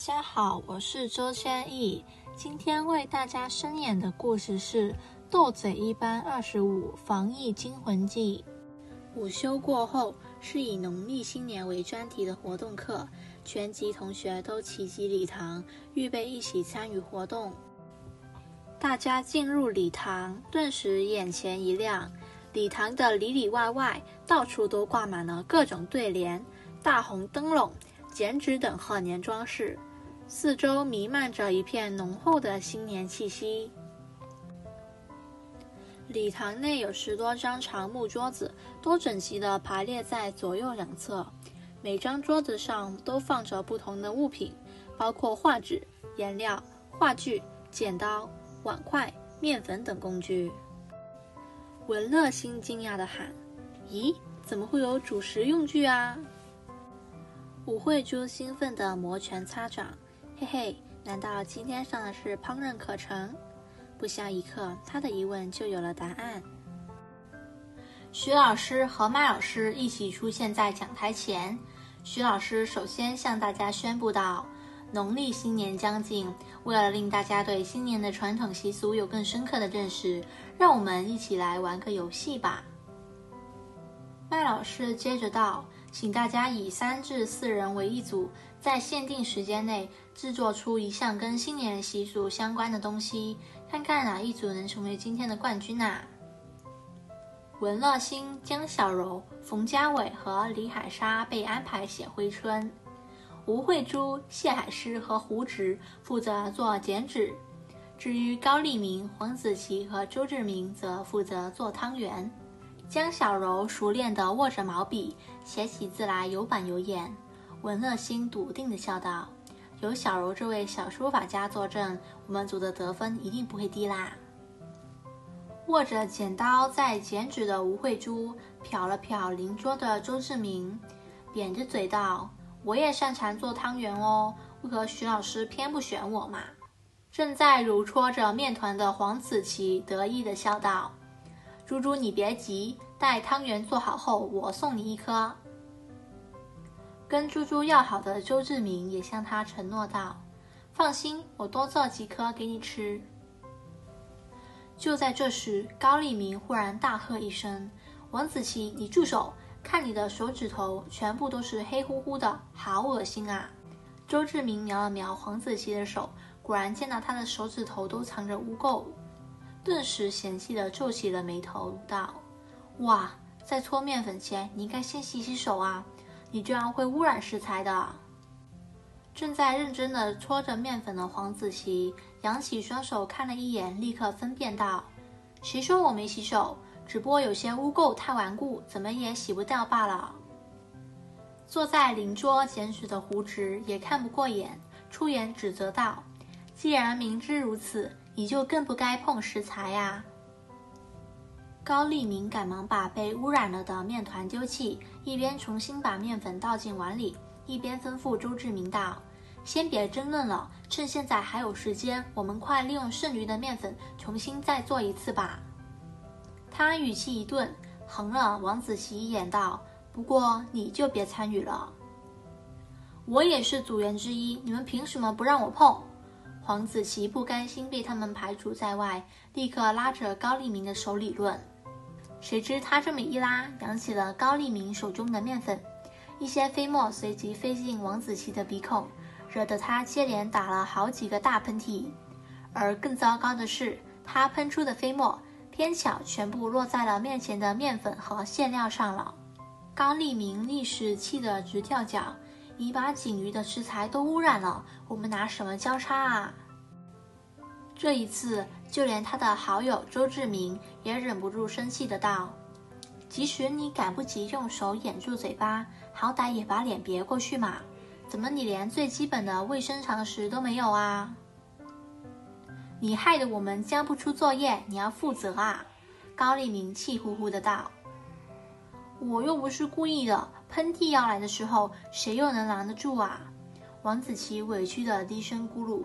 大家好，我是周千亿。今天为大家声演的故事是《斗嘴一班二十五防疫惊魂记》。午休过后，是以农历新年为专题的活动课，全级同学都齐集礼堂，预备一起参与活动。大家进入礼堂，顿时眼前一亮，礼堂的里里外外，到处都挂满了各种对联、大红灯笼、剪纸等贺年装饰。四周弥漫着一片浓厚的新年气息。礼堂内有十多张长木桌子，都整齐地排列在左右两侧。每张桌子上都放着不同的物品，包括画纸、颜料、画具、剪刀、碗筷、面粉等工具。文乐心惊讶地喊：“咦，怎么会有主食用具啊？”吴慧珠兴奋地摩拳擦掌。嘿嘿，难道今天上的是烹饪课程？不消一刻，他的疑问就有了答案。徐老师和麦老师一起出现在讲台前。徐老师首先向大家宣布道：“农历新年将近，为了令大家对新年的传统习俗有更深刻的认识，让我们一起来玩个游戏吧。”麦老师接着道。请大家以三至四人为一组，在限定时间内制作出一项跟新年习俗相关的东西，看看哪一组能成为今天的冠军呐！文乐星、江小柔、冯家伟和李海沙被安排写挥春，吴慧珠、谢海诗和胡直负责做剪纸，至于高立明、黄子琪和周志明则负责做汤圆。江小柔熟练地握着毛笔，写起字来有板有眼。文乐心笃定地笑道：“有小柔这位小书法家坐镇，我们组的得分一定不会低啦。”握着剪刀在剪纸的吴慧珠瞟了瞟邻桌的周志明，扁着嘴道：“我也擅长做汤圆哦，为何徐老师偏不选我嘛？”正在揉搓着面团的黄子琪得意地笑道。猪猪，你别急，待汤圆做好后，我送你一颗。跟猪猪要好的周志明也向他承诺道：“放心，我多做几颗给你吃。”就在这时，高立明忽然大喝一声：“王子琪，你住手！看你的手指头，全部都是黑乎乎的，好恶心啊！”周志明瞄了瞄黄子琪的手，果然见到他的手指头都藏着污垢。顿时嫌弃地皱起了眉头，道：“哇，在搓面粉前，你应该先洗洗手啊！你这样会污染食材的。”正在认真地搓着面粉的黄子琪扬起双手看了一眼，立刻分辨道：“谁说我没洗手？只不过有些污垢太顽固，怎么也洗不掉罢了。”坐在邻桌捡纸的胡直也看不过眼，出言指责道：“既然明知如此。”你就更不该碰食材呀！高立明赶忙把被污染了的面团丢弃，一边重新把面粉倒进碗里，一边吩咐周志明道：“先别争论了，趁现在还有时间，我们快利用剩余的面粉重新再做一次吧。”他语气一顿，横了王子奇一眼道：“不过你就别参与了，我也是组员之一，你们凭什么不让我碰？”黄子琪不甘心被他们排除在外，立刻拉着高立明的手理论。谁知他这么一拉，扬起了高立明手中的面粉，一些飞沫随即飞进王子琪的鼻孔，惹得他接连打了好几个大喷嚏。而更糟糕的是，他喷出的飞沫偏巧全部落在了面前的面粉和馅料上了。高立明立时气得直跳脚。你把锦鱼的食材都污染了，我们拿什么交叉啊？这一次，就连他的好友周志明也忍不住生气的道：“即使你赶不及用手掩住嘴巴，好歹也把脸别过去嘛！怎么你连最基本的卫生常识都没有啊？你害得我们交不出作业，你要负责啊！”高立明气呼呼的道。我又不是故意的，喷嚏要来的时候，谁又能拦得住啊？王子奇委屈的低声咕噜。